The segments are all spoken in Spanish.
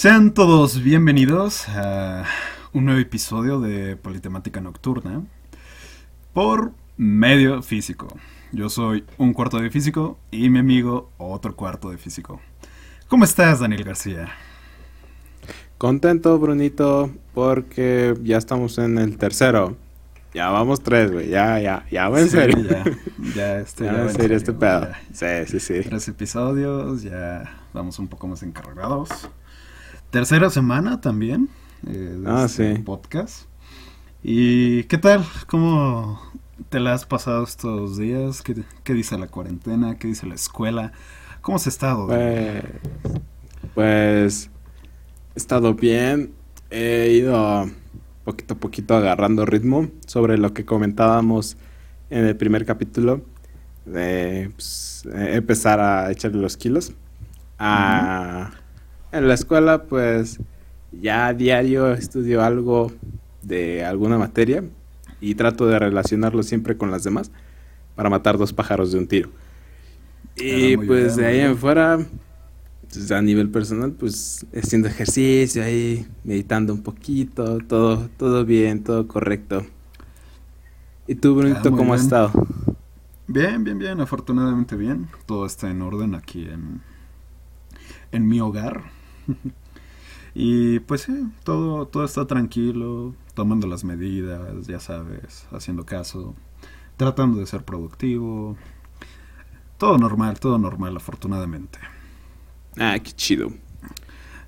Sean todos bienvenidos a un nuevo episodio de Politemática Nocturna por medio físico. Yo soy un cuarto de físico y mi amigo otro cuarto de físico. ¿Cómo estás, Daniel García? Contento, Brunito, porque ya estamos en el tercero. Ya vamos tres, güey. Ya, ya, ya va en Sí, serio. Ya, ya, este, Ya ya va en serio este pedo. ya. Sí, sí, sí. Tres episodios, ya vamos un poco más encargados. Tercera semana también eh, de Ah, este sí. podcast. ¿Y qué tal? ¿Cómo te la has pasado estos días? ¿Qué, qué dice la cuarentena? ¿Qué dice la escuela? ¿Cómo has estado? Pues, pues he estado bien. He ido poquito a poquito agarrando ritmo sobre lo que comentábamos en el primer capítulo. De pues, eh, empezar a echarle los kilos. Ah, En la escuela, pues ya a diario estudio algo de alguna materia y trato de relacionarlo siempre con las demás para matar dos pájaros de un tiro. Y Ah, muy pues bien, de ahí bien. en fuera, pues, a nivel personal, pues haciendo ejercicio ahí, meditando un poquito, todo, todo bien, todo correcto. ¿Y tú, Brunito, Ah, cómo has bien. estado? Bien, bien, bien, afortunadamente bien. Todo está en orden aquí en, en mi hogar. y pues sí, todo, todo está tranquilo, tomando las medidas, ya sabes, haciendo caso, tratando de ser productivo. Todo normal, todo normal, afortunadamente. Ah, qué chido.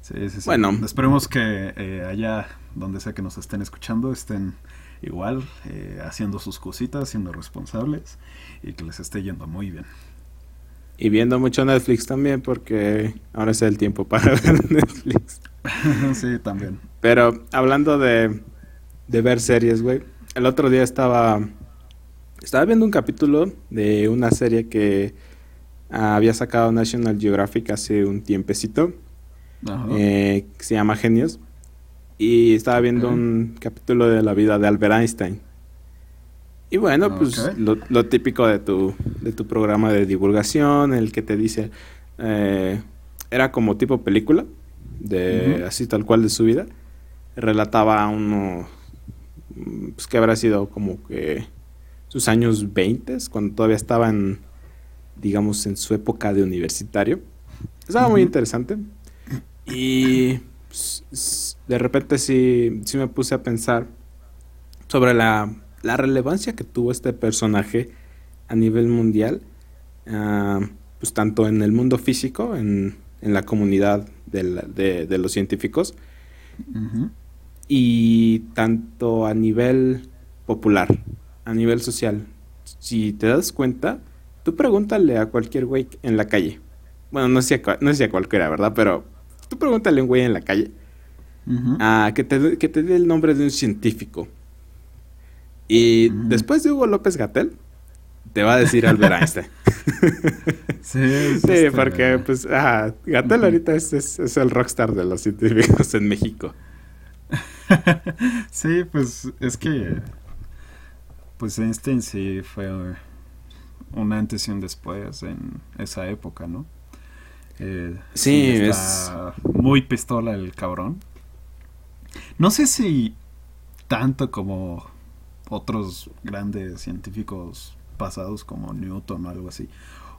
Sí, sí, sí. Bueno. Esperemos que eh, allá, donde sea que nos estén escuchando, estén igual, eh, haciendo sus cositas, siendo responsables y que les esté yendo muy bien. Y viendo mucho Netflix también, porque ahora es el tiempo para ver Netflix. sí, también. Pero hablando de, de ver series, güey. El otro día estaba. Estaba viendo un capítulo de una serie que había sacado National Geographic hace un tiempecito. Ajá. eh, que se llama Genios. Y estaba viendo un capítulo de la vida de Albert Einstein. Y bueno, pues lo, lo típico de tu, de tu programa de divulgación, el que te dice, eh, era como tipo película, de así tal cual de su vida. Relataba uno, mm, pues que habrá sido como que sus años 20, cuando todavía estaba en, digamos, en su época de universitario. Estaba muy interesante. Y pues, de repente sí, sí me puse a pensar sobre la, la relevancia que tuvo este personaje a nivel mundial, ah, pues tanto en el mundo físico, en, en la comunidad de, la- de- de los científicos, y tanto a nivel popular, a nivel social. Si te das cuenta, tú pregúntale a cualquier güey en la calle. Bueno, no sé, a no sé a cualquiera, ¿verdad? Pero tú pregúntale a un güey en la calle ah, que, te, que te dé el nombre de un científico. Y después de Hugo López Gatel, te va a decir Albert Einstein. Sí, es sí, porque pues, Gatel ahorita es, es- es el rockstar de los científicos en México. sí, pues es que. Pues Einstein sí fue un antes y un después en esa época, ¿no? Eh, Sí, está muy pistola el cabrón. No sé si tanto como otros grandes científicos pasados como Newton o algo así.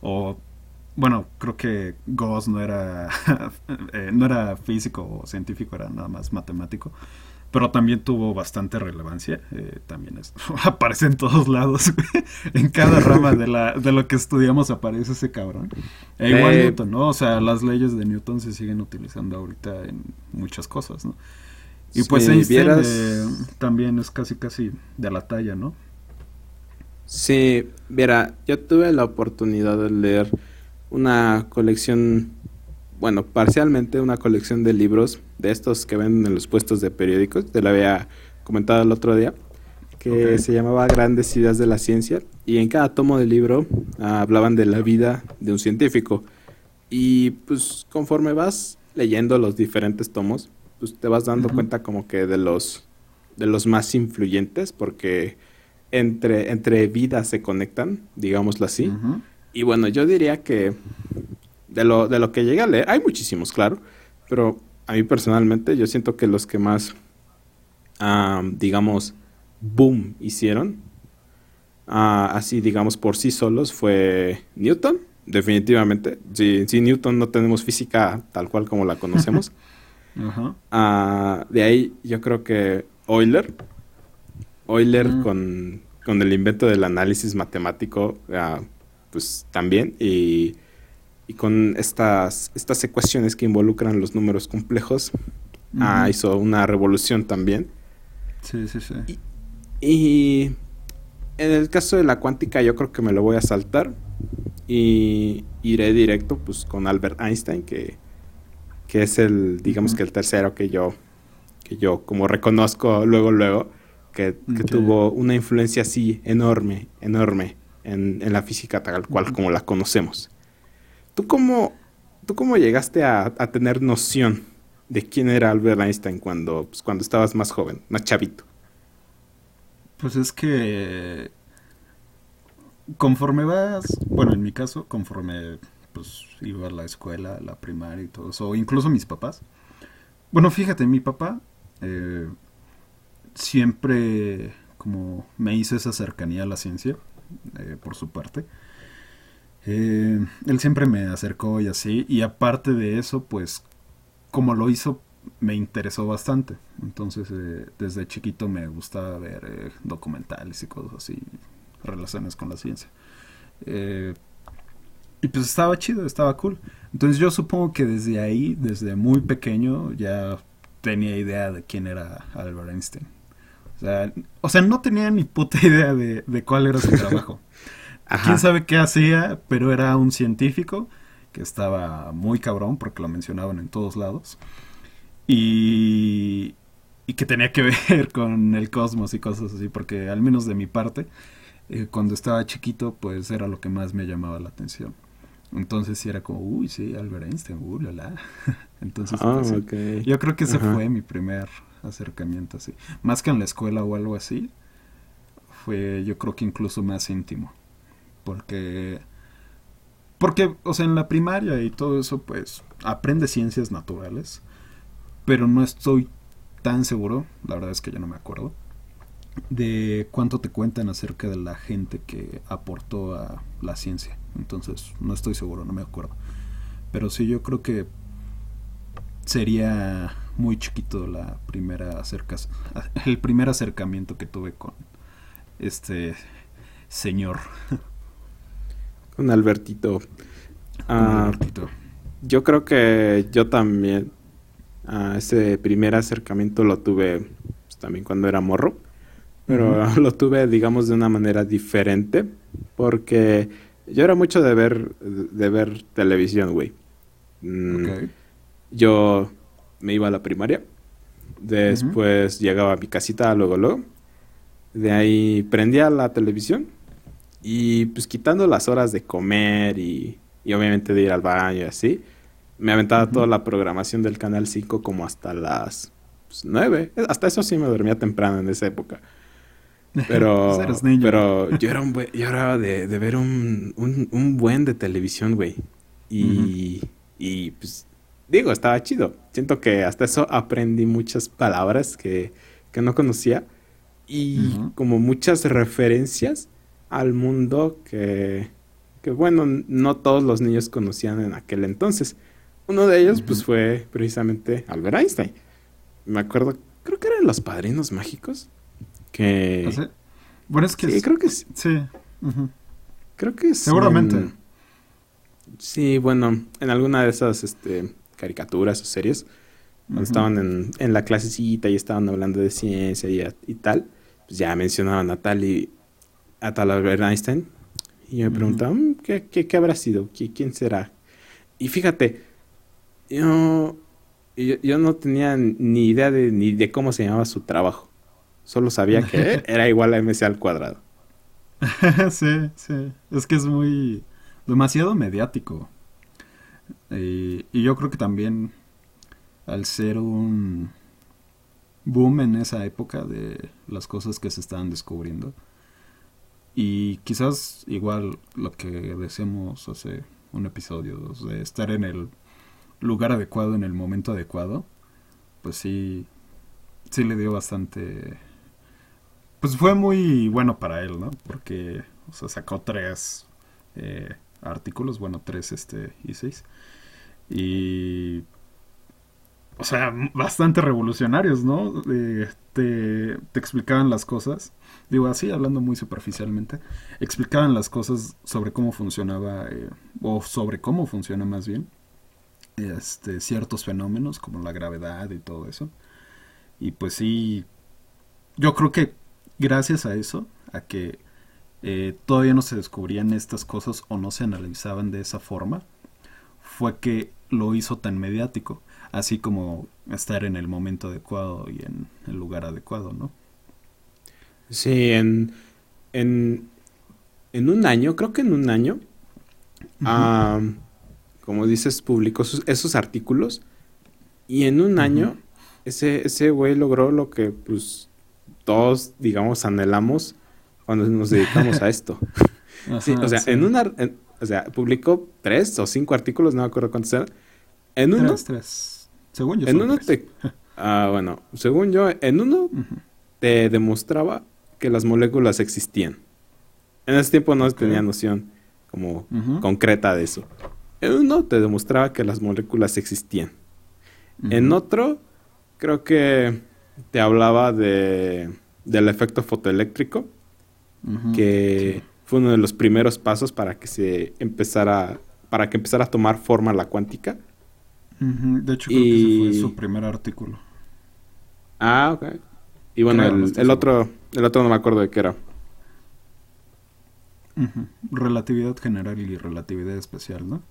O bueno, creo que Gauss no era eh, no era físico o científico, era nada más matemático. Pero también tuvo bastante relevancia. eh, también es, aparece en todos lados. en cada rama de, la, de lo que estudiamos aparece ese cabrón. E igual Eh, Newton, ¿no? O sea, las leyes de Newton se siguen utilizando ahorita en muchas cosas, ¿no? Y pues Si Einstein vieras- eh, también es casi casi de la talla, ¿no? Sí, mira, yo tuve la oportunidad de leer una colección, bueno, parcialmente una colección de libros de estos que venden en los puestos de periódicos, te lo había comentado el otro día, que se llamaba Grandes Ideas de la Ciencia, y en cada tomo del libro ah, hablaban de la vida de un científico. Y pues conforme vas leyendo los diferentes tomos, pues te vas dando cuenta como que de los de los más influyentes, porque entre, entre vidas se conectan, digámoslo así. Y bueno, yo diría que de lo, de lo que llegué a leer, hay muchísimos, claro, pero a mí personalmente, yo siento que los que más, digamos, boom hicieron, ah, así digamos por sí solos, fue Newton, definitivamente. Sin, Newton no tenemos física tal cual como la conocemos. Ah, de ahí yo creo que Euler, Euler mm. con, con, el invento del análisis matemático, ah, pues también, y y con estas, estas ecuaciones que involucran los números complejos, ah, hizo una revolución también. Sí, sí, sí. Y, en el caso de la cuántica yo creo que me lo voy a saltar y iré directo pues con Albert Einstein, que, que es el, digamos que el tercero que yo, que yo como reconozco luego, luego, que, tuvo una influencia así enorme, enorme en, en la física tal cual como la conocemos. ¿Tú cómo, tú cómo llegaste a, tener noción de quién era Albert Einstein cuando, pues, cuando estabas más joven, más chavito? Pues es que conforme vas, bueno, en mi caso, conforme pues iba a la escuela, la primaria y todo eso, incluso mis papás. Bueno, fíjate, mi papá eh, siempre como me hizo esa cercanía a la ciencia, eh, por su parte. Eh, él siempre me acercó y así, y aparte de eso, pues como lo hizo, me interesó bastante. Entonces, desde chiquito me gustaba ver documentales y cosas así, relaciones con la ciencia. Y pues estaba chido, estaba cool. Entonces yo supongo que desde ahí, desde muy pequeño, ya tenía idea de quién era Albert Einstein. O sea, o sea no tenía ni puta idea de, de cuál era su trabajo. Quién sabe qué hacía, pero era un científico que estaba muy cabrón porque lo mencionaban en todos lados. Y, y que tenía que ver con el cosmos y cosas así, porque al menos de mi parte, eh, cuando estaba chiquito, pues era lo que más me llamaba la atención. Entonces sí era como, uy, sí, Albert Einstein, uh, la, la. Entonces, ah, pues, yo creo que ese fue mi primer acercamiento así. Más que en la escuela o algo así, fue yo creo que incluso más íntimo. Porque, porque, o sea, en la primaria y todo eso, pues, aprende ciencias naturales, pero no estoy tan seguro, la verdad es que ya no me acuerdo, de cuánto te cuentan acerca de la gente que aportó a la ciencia. Entonces, no estoy seguro, no me acuerdo. Pero sí, yo creo que sería muy chiquito la primera acercas el primer acercamiento que tuve con este señor. Con Albertito. Ah, Albertito. Yo creo que yo también ah, ese primer acercamiento lo tuve pues, también cuando era morro, pero lo tuve, digamos, de una manera diferente, porque yo era mucho de ver, de ver televisión, güey. Mm, yo me iba a la primaria, después llegaba a mi casita luego, luego, de ahí prendía la televisión y pues quitando las horas de comer y, obviamente de ir al baño y así, me aventaba toda la programación del Canal 5 como hasta las 9. Pues, hasta eso sí me dormía temprano en esa época. Pero, pero yo era, un yo era de, ver un, un, buen de televisión, güey. Y, y pues digo, estaba chido. Siento que hasta eso aprendí muchas palabras que, que no conocía y como muchas referencias al mundo que, que, bueno, no todos los niños conocían en aquel entonces. Uno de ellos, pues, fue precisamente Albert Einstein. Me acuerdo, creo que eran los padrinos mágicos. Que. ¿Ah, bueno, es que. Sí, creo que sí. Sí. Creo que Seguramente. Sí, bueno, en alguna de esas este, caricaturas o series, cuando estaban en, en, la clasecita y estaban hablando de ciencia y, y tal, pues ya mencionaban a tal y a tal Albert Einstein. Y me preguntaba, mm, ¿qué, qué, habrá sido? ¿Quién será? Y fíjate, yo, yo, no tenía ni idea de, ni de cómo se llamaba su trabajo. Solo sabía que era igual a MC al cuadrado. sí, sí. Es que es muy... demasiado mediático. Y, y yo creo que también al ser un boom en esa época de las cosas que se estaban descubriendo, y quizás igual lo que decíamos hace un episodio, de estar en el lugar adecuado en el momento adecuado, pues sí, sí le dio bastante... Pues fue muy bueno para él, ¿no? Porque, o sea, sacó tres eh, artículos, bueno, tres este, y seis. Y o sea, bastante revolucionarios, ¿no? te, explicaban las cosas, digo así, hablando muy superficialmente, explicaban las cosas sobre cómo funcionaba, eh, o sobre cómo funciona más bien, este, ciertos fenómenos como la gravedad y todo eso. Y pues sí, yo creo que gracias a eso, a que eh, todavía no se descubrían estas cosas o no se analizaban de esa forma, fue que lo hizo tan mediático así como estar en el momento adecuado y en el lugar adecuado, ¿no? Sí, en, en, en un año, creo que en un año, como dices, publicó esos artículos y en un año ese, ese güey logró lo que pues todos, digamos, anhelamos cuando nos dedicamos a esto. sí, o sea, en una... o sea, publicó tres o cinco artículos, no me acuerdo cuántos eran. En uno... tres. Según yo. En uno te... Ah, bueno, según yo, en uno te demostraba que las moléculas existían. En ese tiempo no tenía noción como concreta de eso. En uno te demostraba que las moléculas existían. En otro, creo que te hablaba de, del efecto fotoeléctrico, que fue uno de los primeros pasos para que se empezara, para que empezara a tomar forma la cuántica. De hecho, creo que ese fue su primer artículo. Ah, ok. Y bueno, el, otro, el otro no me acuerdo de qué era. Relatividad general y relatividad especial, ¿no?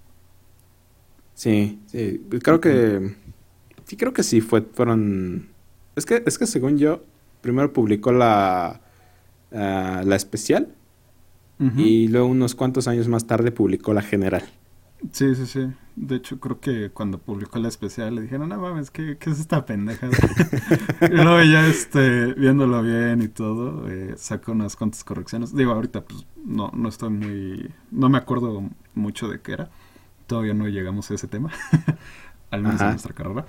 Sí, sí. Creo que. Sí, creo que sí fue, fueron. Es que, es que según yo, primero publicó la. Ah, la especial. Y luego, unos cuantos años más tarde, publicó la general. Sí, sí, sí. De hecho, creo que cuando publicó la especial le dijeron, no mames, ¿qué, qué es esta pendeja? y luego ya este, viéndolo bien y todo, eh, sacó unas cuantas correcciones. Digo, ahorita pues no, no estoy muy... No me acuerdo mucho de qué era. Todavía no llegamos a ese tema. Al menos en nuestra carrera.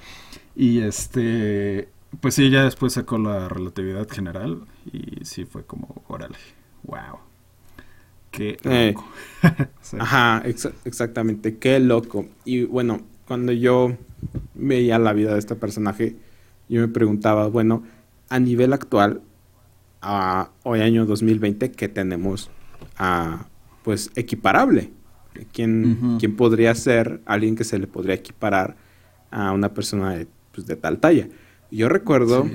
Y este... Pues sí, ya después sacó la relatividad general y sí fue como, órale, wow. Qué eh, loco. Ajá, exactamente, qué loco. Y bueno, cuando yo veía la vida de este personaje, yo me preguntaba, bueno, a nivel actual, a hoy año 2020, ¿qué tenemos a, pues equiparable? ¿Quién, ¿Quién, podría ser alguien que se le podría equiparar a una persona de, pues, de tal talla? Yo recuerdo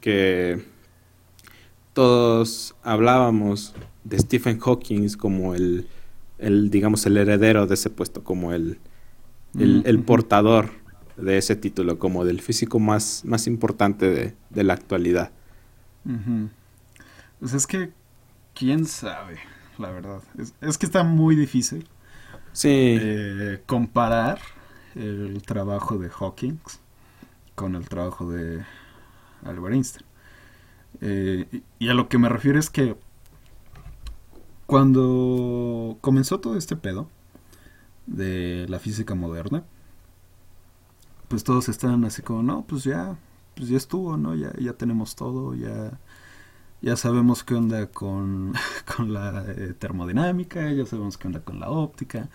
que todos hablábamos de Stephen Hawking como el, el, digamos, el heredero de ese puesto, como el, el, portador de ese título, como del físico más, más importante de, la actualidad. Pues es que, quién sabe, la verdad. Es, que está muy difícil sí. Eh, comparar el trabajo de Hawking con el trabajo de Albert Einstein. Eh, y a lo que me refiero es que cuando comenzó todo este pedo de la física moderna, pues todos estaban así como, no, pues ya, pues ya estuvo, ¿no? Ya, ya tenemos todo, ya, ya sabemos qué onda con, con la eh, termodinámica, ya sabemos qué onda con la óptica,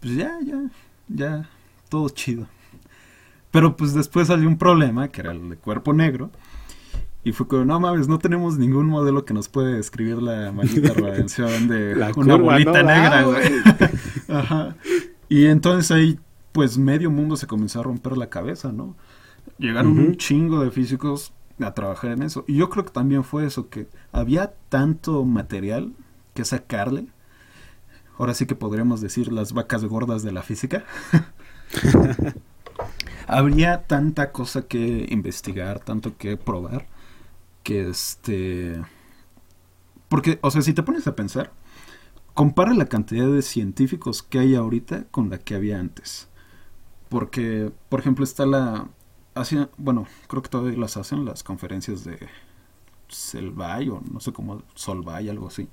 pues ya, ya, ya, todo chido. Pero pues después salió un problema, que era el de cuerpo negro, y fue como, no mames, no tenemos ningún modelo que nos puede describir la maldita radiación de una bolita negra, güey. Ajá. Y entonces ahí, pues medio mundo se comenzó a romper la cabeza, ¿no? Llegaron un chingo de físicos a trabajar en eso. Y yo creo que también fue eso, que había tanto material que sacarle. Ahora sí que podríamos decir las vacas gordas de la física. Habría tanta cosa que investigar, tanto que probar que este... Porque, o sea, si te pones a pensar, compara la cantidad de científicos que hay ahorita con la que había antes. Porque, por ejemplo, está la... bueno, creo que todavía las hacen las conferencias de Selvay o no sé cómo, Solvay, algo así.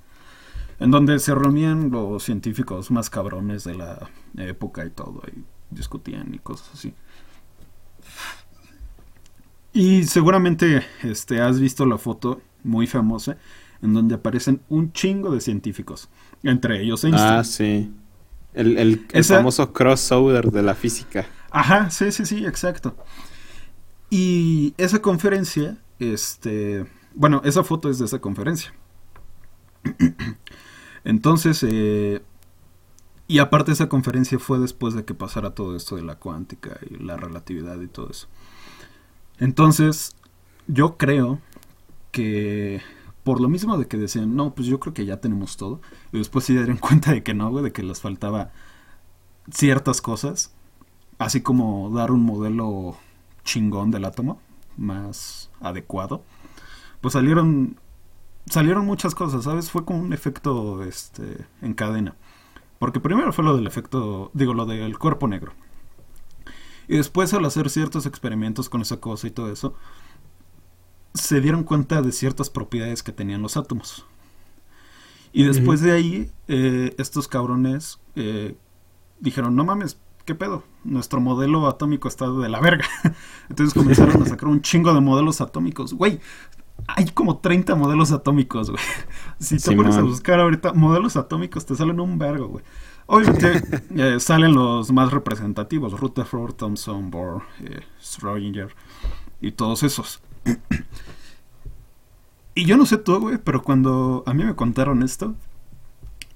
En donde se reunían los científicos más cabrones de la época y todo. Y discutían y cosas así. Y seguramente este, has visto la foto muy famosa en donde aparecen un chingo de científicos, entre ellos Einstein. Ah, sí. El, el, famoso crossover de la física. Ajá, sí, sí, sí, exacto. Y esa conferencia, este, bueno, esa foto es de esa conferencia. Entonces, eh, y aparte esa conferencia fue después de que pasara todo esto de la cuántica y la relatividad y todo eso. Entonces, yo creo que por lo mismo de que decían, no, pues yo creo que ya tenemos todo, y después se dieron cuenta de que no, güey, de que les faltaba ciertas cosas, así como dar un modelo chingón del átomo, más adecuado, pues salieron salieron muchas cosas, ¿sabes? Fue como un efecto este en cadena. Porque primero fue lo del efecto, digo, lo del cuerpo negro. Y después al hacer ciertos experimentos con esa cosa y todo eso, se dieron cuenta de ciertas propiedades que tenían los átomos. Y después de ahí, eh, estos cabrones eh, dijeron, no mames, ¿qué pedo? Nuestro modelo atómico está de la verga. Entonces comenzaron a sacar un chingo de modelos atómicos. Güey, hay como 30 modelos atómicos, güey. Si te pones a buscar ahorita modelos atómicos, te salen un vergo, güey. Obviamente eh, salen los más representativos, Rutherford, Thomson, Bohr, eh, y todos esos. y yo no sé tú, güey, pero cuando a mí me contaron esto,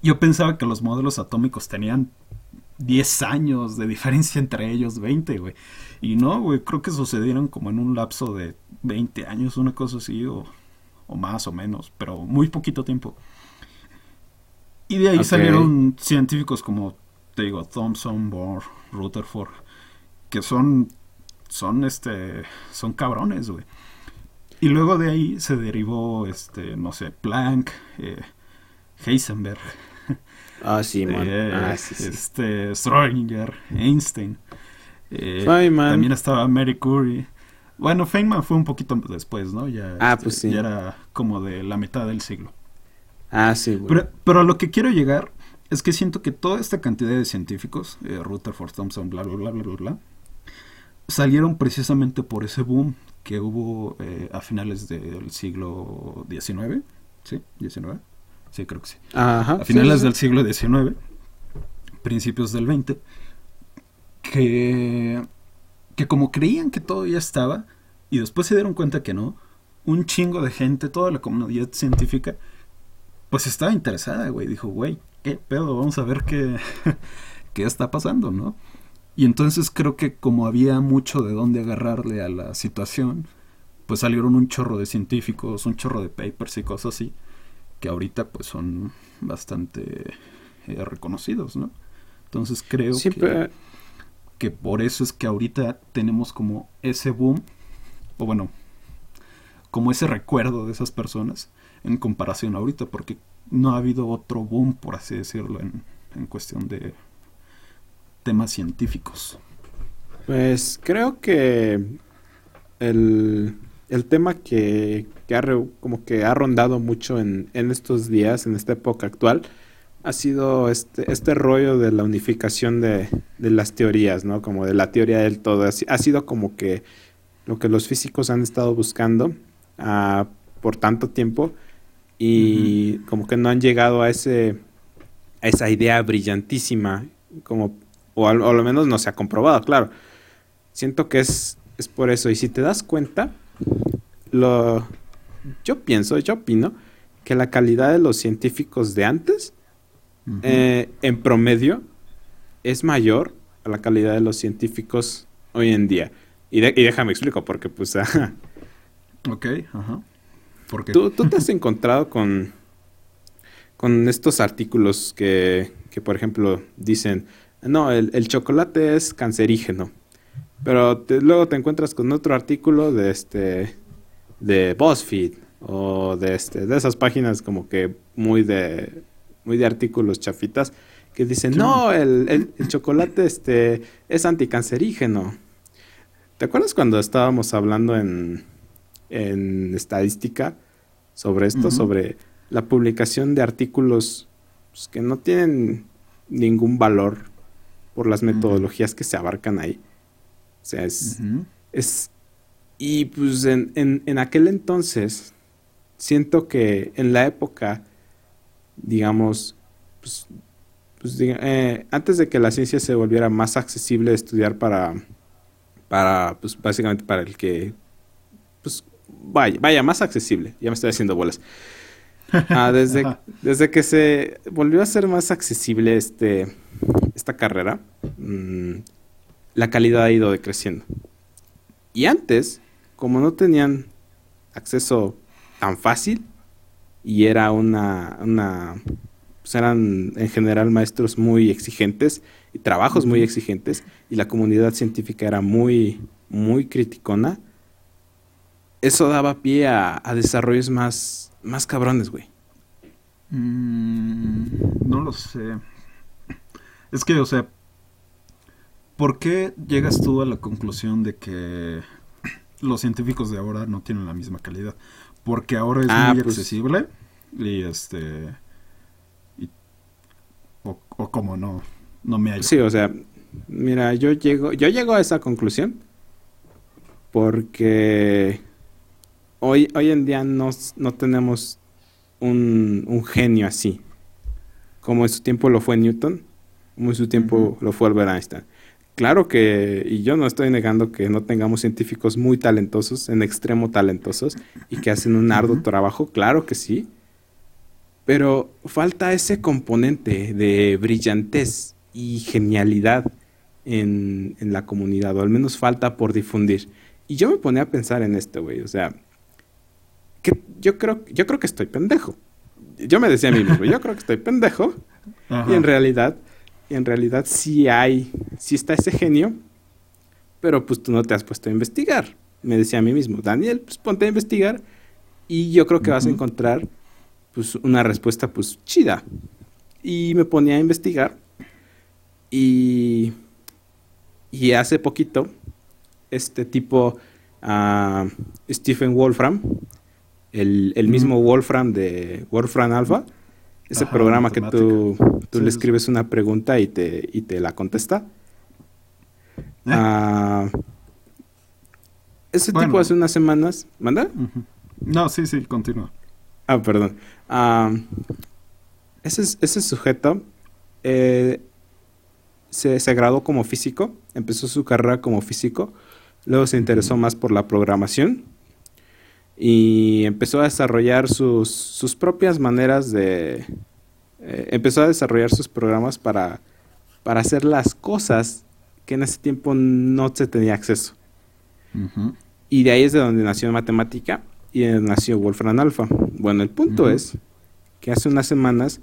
yo pensaba que los modelos atómicos tenían 10 años de diferencia entre ellos, 20, güey. Y no, güey, creo que sucedieron como en un lapso de 20 años, una cosa así, o, o más o menos, pero muy poquito tiempo. Y de ahí salieron científicos como, te digo, Thomson, Bohr, Rutherford, que son, son, este, son cabrones, güey. Y luego de ahí se derivó, este, no sé, Planck, eh, Heisenberg. Ah, sí, man. Eh, ah, este, Schrödinger, Einstein. Eh, también estaba Mary Curie. Bueno, Feynman fue un poquito después, ¿no? Ya, ah, pues este, sí. ya era como de la mitad del siglo. Ah, sí, Pero, a lo que quiero llegar es que siento que toda esta cantidad de científicos, eh, Rutherford, Thompson, bla, bla, bla, bla, bla, bla, salieron precisamente por ese boom que hubo eh, a finales del siglo XIX. ¿Sí? ¿19? Sí, creo que sí. a finales del siglo XIX, principios del XX, que, que como creían que todo ya estaba, y después se dieron cuenta que no, un chingo de gente, toda la comunidad científica, pues estaba interesada, güey. Dijo, güey, ¿qué pedo? Vamos a ver qué, qué está pasando, ¿no? Y entonces creo que como había mucho de dónde agarrarle a la situación, pues salieron un chorro de científicos, un chorro de papers y cosas así, que ahorita pues son bastante eh, reconocidos, ¿no? Entonces creo que, que por eso es que ahorita tenemos como ese boom, o bueno, como ese recuerdo de esas personas, en comparación ahorita, porque no ha habido otro boom, por así decirlo, en, en cuestión de temas científicos. Pues creo que el, el tema que, que, ha, como que ha rondado mucho en, en, estos días, en esta época actual, ha sido este, este rollo de la unificación de, de las teorías, ¿no? Como de la teoría del todo. Ha, sido como que lo que los físicos han estado buscando uh, por tanto tiempo y como que no han llegado a ese a esa idea brillantísima como o al, lo menos no se ha comprobado claro. Siento que es es por eso y si te das cuenta lo yo pienso yo opino que la calidad de los científicos de antes eh, en promedio es mayor a la calidad de los científicos hoy en día. Y, y déjame explico porque pues ok ajá ¿Tú, te has encontrado con, con estos artículos que, que, por ejemplo, dicen, no, el, chocolate es cancerígeno, pero luego te encuentras con otro artículo de este de BuzzFeed o de este de esas páginas como que muy de muy de artículos chafitas que dicen, "No, el, el chocolate este es anticancerígeno." ¿Te acuerdas cuando estábamos hablando en en estadística sobre esto, sobre la publicación de artículos pues, que no tienen ningún valor por las metodologías que se abarcan ahí. O sea, es... es y pues en, en, aquel entonces, siento que en la época, digamos, pues, pues eh, antes de que la ciencia se volviera más accesible de estudiar para, para, pues básicamente para el que, vaya, vaya, más accesible, ya me estoy haciendo bolas. Ah, desde, desde que se volvió a ser más accesible este, esta carrera, mm, la calidad ha ido decreciendo. Y antes, como no tenían acceso tan fácil, y era una, una pues eran en general maestros muy exigentes y trabajos muy exigentes, y la comunidad científica era muy, muy criticona, eso daba pie a, desarrollos más, más cabrones, güey. Mm, no lo sé. Es que, o sea, ¿por qué llegas tú a la conclusión de que los científicos de ahora no tienen la misma calidad? Porque ahora es ah, muy pues accesible y este... o, como no, no me hay. Sí, o sea, mira, yo llego, yo llego a esa conclusión porque hoy, hoy en día no, no tenemos un, un, genio así. Como en su tiempo lo fue Newton, como en su tiempo lo fue Albert Einstein. Claro que, y yo no estoy negando que no tengamos científicos muy talentosos, en extremo talentosos, y que hacen un arduo trabajo, claro que sí. Pero falta ese componente de brillantez y genialidad en, en la comunidad, o al menos falta por difundir. Y yo me ponía a pensar en esto, güey. O sea, yo creo, yo creo que estoy pendejo. Yo me decía a mí mismo, yo creo que estoy pendejo. Y en realidad, en realidad sí hay, sí está ese genio, pero pues tú no te has puesto a investigar. Me decía a mí mismo, Daniel, pues ponte a investigar y yo creo que vas a encontrar pues una respuesta pues chida. Y me ponía a investigar y, y hace poquito este tipo, uh, Stephen Wolfram, el, mismo Wolfram de Wolfram Alpha, ese programa que tú, tú le escribes una pregunta y te, y te la contesta. ¿Eh? Ah, ese tipo hace unas semanas. ¿Manda? No, sí, sí, continúa. Ah, perdón. Ah, ese, ese sujeto eh, se, se graduó como físico, empezó su carrera como físico, luego se interesó más por la programación y empezó a desarrollar sus, propias maneras de... Eh, empezó a desarrollar sus programas para, para hacer las cosas que en ese tiempo no se tenía acceso. Y de ahí es de donde nació matemática y nació Wolfram Alpha. Bueno, el punto es que hace unas semanas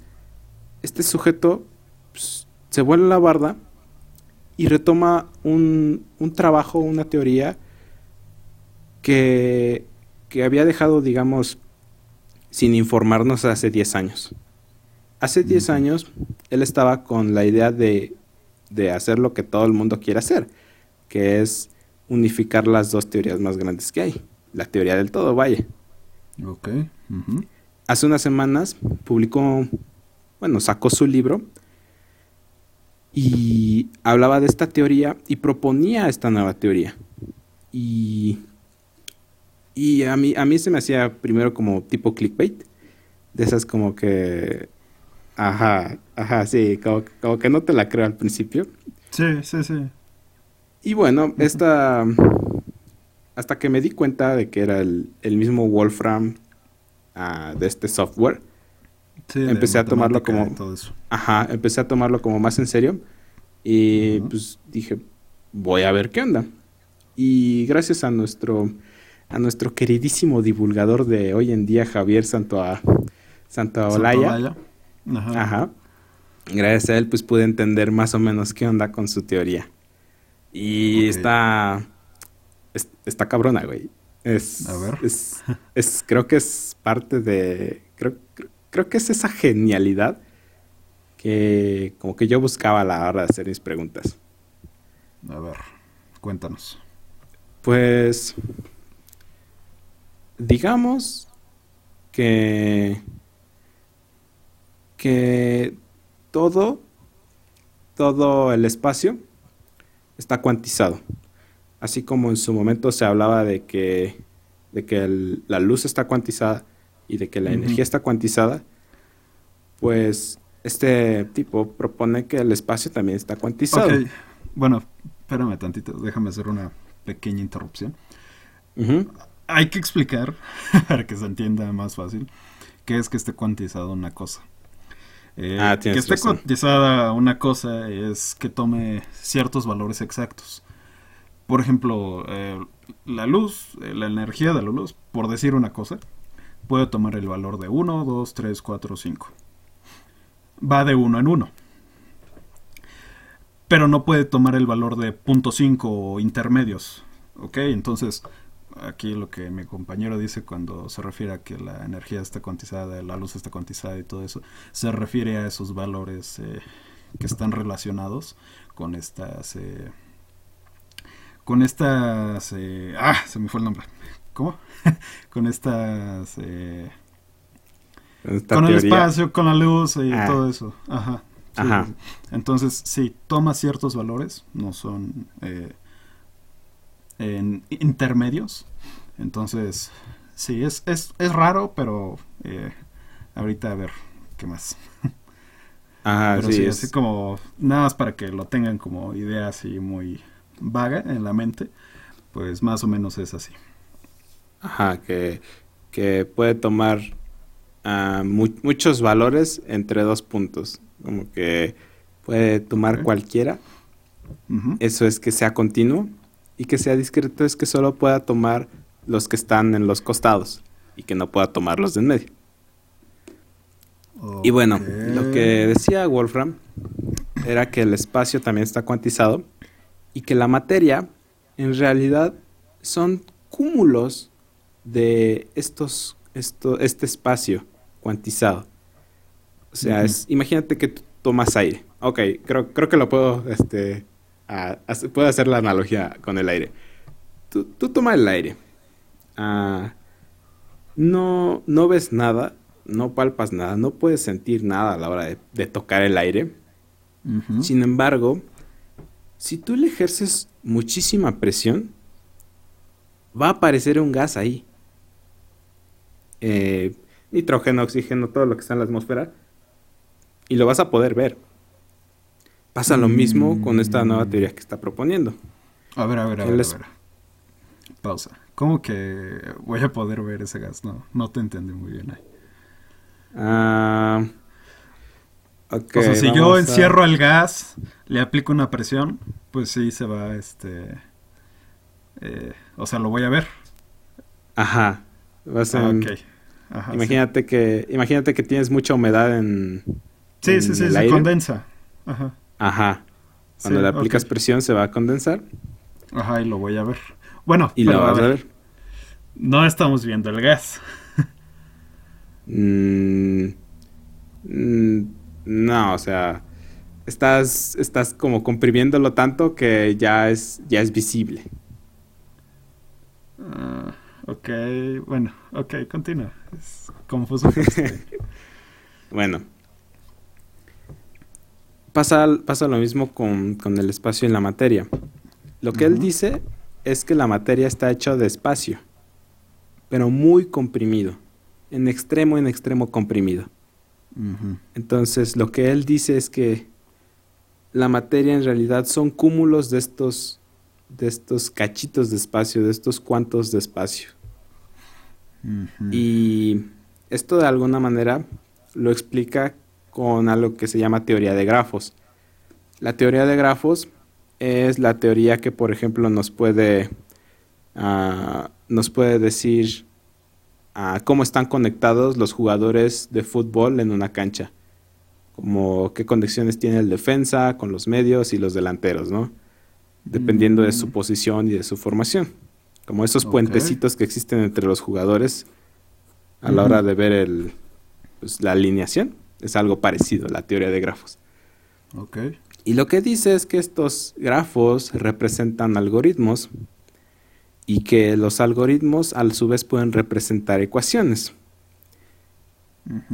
este sujeto pues, se vuelve la barda y retoma un, un trabajo, una teoría que que había dejado, digamos, sin informarnos hace 10 años. Hace 10 años él estaba con la idea de, de, hacer lo que todo el mundo quiere hacer, que es unificar las dos teorías más grandes que hay. La teoría del todo, vaya. Ok. Hace unas semanas publicó, bueno, sacó su libro y hablaba de esta teoría y proponía esta nueva teoría. Y y a mí, a mí se me hacía primero como tipo clickbait. De esas como que... Ajá, ajá, sí, como, que no te la creo al principio. Sí, sí, sí. Y bueno, esta... Hasta que me di cuenta de que era el, mismo Wolfram ah, de este software. empecé a tomarlo como... Ajá, empecé a tomarlo como más en serio. Y pues dije, voy a ver qué onda. Y gracias a nuestro a nuestro queridísimo divulgador de hoy en día, Javier Santoa, Santaolalla. Ajá. Ajá. Gracias a él, pues pude entender más o menos qué onda con su teoría. Y está, está cabrona, güey. Es, a ver. Es, creo que es parte de. Creo, creo que es esa genialidad que como que yo buscaba a la hora de hacer mis preguntas. A ver, cuéntanos. Pues digamos que, que todo, todo el espacio está cuantizado. Así como en su momento se hablaba de que, de que la luz está cuantizada y de que la energía está cuantizada, pues este tipo propone que el espacio también está cuantizado. Bueno, espérame tantito, déjame hacer una pequeña interrupción. Hay que explicar, para que se entienda más fácil, qué es que esté cuantizado una cosa. Eh, ah, que esté cuantizada una cosa es que tome ciertos valores exactos. Por ejemplo, eh, la luz, eh, la energía de la luz, por decir una cosa, puede tomar el valor de 1, 2, 3, 4, 5. Va de 1 en 1. Pero no puede tomar el valor de 0.5 o intermedios. ¿Ok? Entonces, aquí lo que mi compañero dice cuando se refiere a que la energía está cuantizada, la luz está cuantizada y todo eso, se refiere a esos valores eh, que están relacionados con estas... Eh, con estas... Eh, ah, se me fue el nombre. ¿Cómo? con estas... con el espacio, con la luz y ah. todo eso. Ajá. Ajá. Entonces, sí, toma ciertos valores, no son en intermedios. Entonces, sí, es, es, es raro, pero eh, ahorita a ver qué más. Ajá, pero sí, así como nada más para que lo tengan como idea así muy vaga en la mente, pues más o menos es así. Ajá, que, que puede tomar uh, muchos valores entre dos puntos, como que puede tomar cualquiera. Eso es que sea continuo y que sea discreto es que solo pueda tomar los que están en los costados y que no pueda tomar los de en medio. Y bueno, lo que decía Wolfram era que el espacio también está cuantizado y que la materia en realidad son cúmulos de estos, esto, este espacio cuantizado. O sea, es, imagínate que tú tomas aire. Ok, creo, creo que lo puedo este, puedo hacer la analogía con el aire. Tú, tomas el aire. Ah, no, no ves nada, no palpas nada, no puedes sentir nada a la hora de, tocar el aire. Sin embargo, si tú le ejerces muchísima presión, va a aparecer un gas ahí. Eh, nitrógeno, oxígeno, todo lo que está en la atmósfera. Y lo vas a poder ver. Pasa lo mismo con esta nueva mm. teoría que está proponiendo. A ver, a ver, a ver, Pausa. ¿Cómo que voy a poder ver ese gas? No, no te entendí muy bien ahí. Ah, o sea, si yo encierro el gas, le aplico una presión, pues sí se va, este... Eh, o sea, lo voy a ver. Ajá. Vas ah, Ajá, imagínate que imagínate que tienes mucha humedad en Sí, sí, sí, se condensa. Ajá. Ajá. Cuando le aplicas presión se va a condensar. Ajá, y lo voy a ver. Bueno, y lo vas a ver. No estamos viendo el gas. Mm, mm, no, o sea, estás, estás como comprimiéndolo tanto que ya es, ya es visible. Uh, ok, bueno, ok, continúa. Es confuso. bueno, pasa, lo mismo con, el espacio y la materia. Lo que él dice es que la materia está hecha de espacio, pero muy comprimido, en extremo, en extremo comprimido. Entonces, lo que él dice es que la materia en realidad son cúmulos de estos, de estos cachitos de espacio, de estos cuantos de espacio. Y esto de alguna manera lo explica con algo que se llama teoría de grafos. La teoría de grafos es la teoría que, por ejemplo, nos puede, ah, nos puede decir ah, cómo están conectados los jugadores de fútbol en una cancha. Como qué conexiones tiene el defensa con los medios y los delanteros, ¿no? Dependiendo de su mm. posición y de su formación. Como esos puentecitos que existen entre los jugadores a la hora de ver el, pues, la alineación. Es algo parecido a la teoría de grafos. Ok. Y lo que dice es que estos grafos representan algoritmos y que los algoritmos a su vez pueden representar ecuaciones.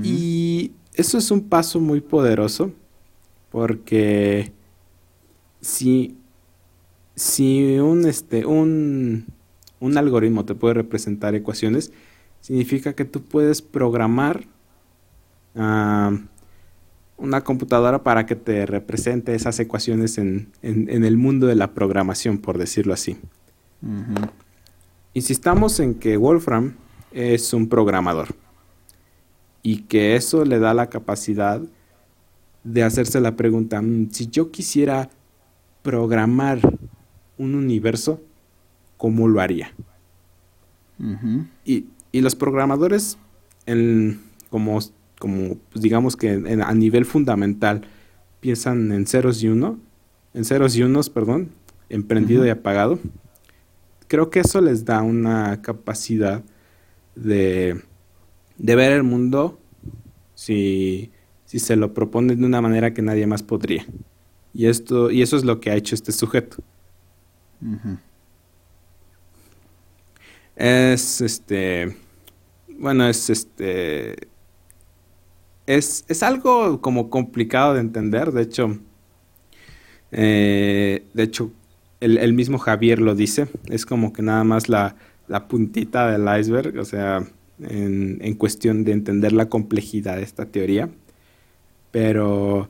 Y eso es un paso muy poderoso porque si, si un, este, un, un algoritmo te puede representar ecuaciones, significa que tú puedes programar una computadora para que te represente esas ecuaciones en, el mundo de la programación, por decirlo así. Insistamos en que Wolfram es un programador y que eso le da la capacidad de hacerse la pregunta, mm, si yo quisiera programar un universo, ¿cómo lo haría? y, los programadores, como, como pues, digamos que a nivel fundamental, piensan en ceros y uno, en ceros y unos, perdón, emprendido y apagado. Creo que eso les da una capacidad de, de ver el mundo si, si se lo proponen de una manera que nadie más podría. Y, esto, y eso es lo que ha hecho este sujeto. Es este. Bueno, es este. Es, es, algo como complicado de entender. De hecho. Eh, de hecho, el, mismo Javier lo dice. Es como que nada más la, la puntita del iceberg. O sea. En, en cuestión de entender la complejidad de esta teoría. Pero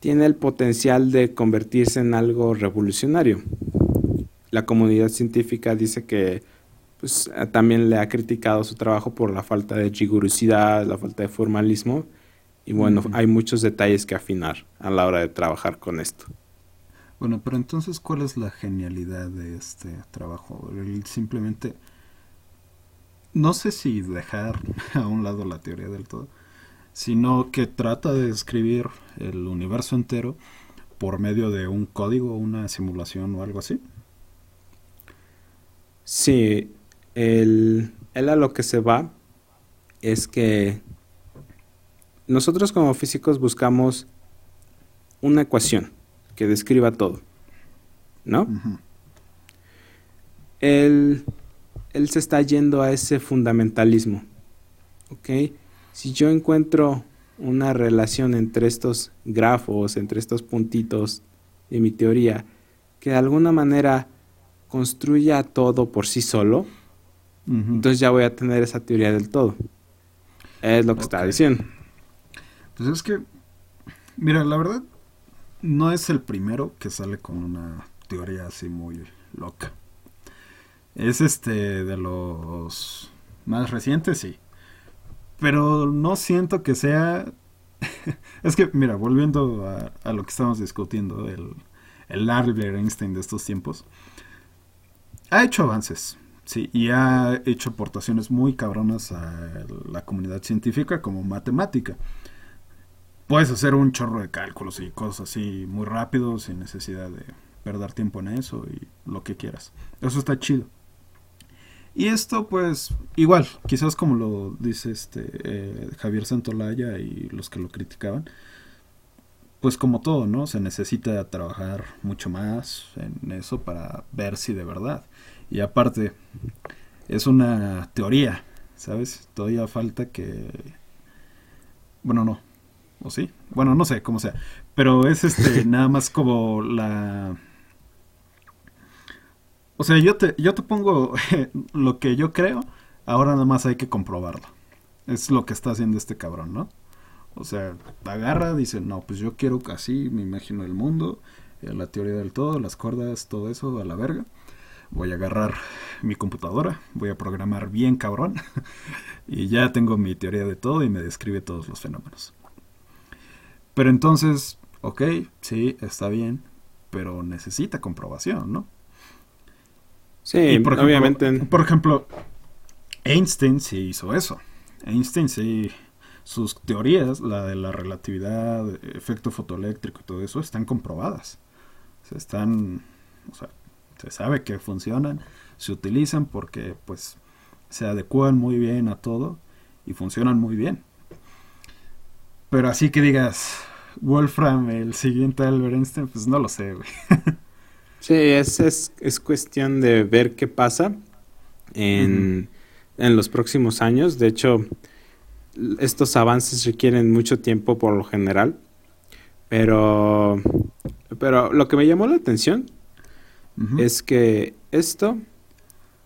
tiene el potencial de convertirse en algo revolucionario. La comunidad científica dice que pues, eh, también le ha criticado su trabajo por la falta de rigurosidad, la falta de formalismo. Y bueno, hay muchos detalles que afinar a la hora de trabajar con esto. Bueno, pero entonces, ¿cuál es la genialidad de este trabajo? simplemente, no sé si dejar a un lado la teoría del todo, sino que trata de describir el universo entero por medio de un código, una simulación o algo así. Sí, el, él a lo que se va es que nosotros como físicos buscamos una ecuación que describa todo, ¿no? él, él se está yendo a ese fundamentalismo, ¿ok? si yo encuentro una relación entre estos grafos, entre estos puntitos de mi teoría, que de alguna manera construya todo por sí solo, entonces ya voy a tener esa teoría del todo. Es lo que está diciendo. Pues es que, mira, la verdad, no es el primero que sale con una teoría así muy loca. Es este de los más recientes, sí. Pero no siento que sea... es que, mira, volviendo a, lo que estamos discutiendo, el, el Albert Einstein de estos tiempos, ha hecho avances, sí, y ha hecho aportaciones muy cabronas a la comunidad científica como matemática. Puedes hacer un chorro de cálculos y cosas así muy rápido, sin necesidad de perder tiempo en eso y lo que quieras. Eso está chido. Y esto, pues, igual, quizás como lo dice este eh, Javier Santolaya y los que lo criticaban, pues como todo, ¿no? Se necesita trabajar mucho más en eso para ver si de verdad. Y aparte, es una teoría, ¿sabes? Todavía falta que... Bueno, no. ¿O sí? Bueno, no sé, cómo sea. Pero es este, nada más como la o sea, yo te, yo te pongo lo que yo creo, ahora nada más hay que comprobarlo. Es lo que está haciendo este cabrón, ¿no? O sea, agarra, dice, no, pues yo quiero así, me imagino el mundo, eh, la teoría del todo, las cuerdas, todo eso, a la verga. Voy a agarrar mi computadora, voy a programar bien cabrón, y ya tengo mi teoría de todo y me describe todos los fenómenos. Pero entonces, ok, sí, está bien, pero necesita comprobación, ¿no? Sí, por obviamente. por ejemplo, Einstein sí hizo eso. Einstein sí. Sus teorías, la de la relatividad, efecto fotoeléctrico y todo eso, están comprobadas. Se están. O sea, se sabe que funcionan, se utilizan porque, pues, se adecuan muy bien a todo y funcionan muy bien. Pero así que digas, Wolfram, el siguiente Albert Einstein, pues no lo sé, güey. Sí, es, es, cuestión de ver qué pasa en, los próximos años. De hecho, estos avances requieren mucho tiempo por lo general, Pero, pero lo que me llamó la atención es que esto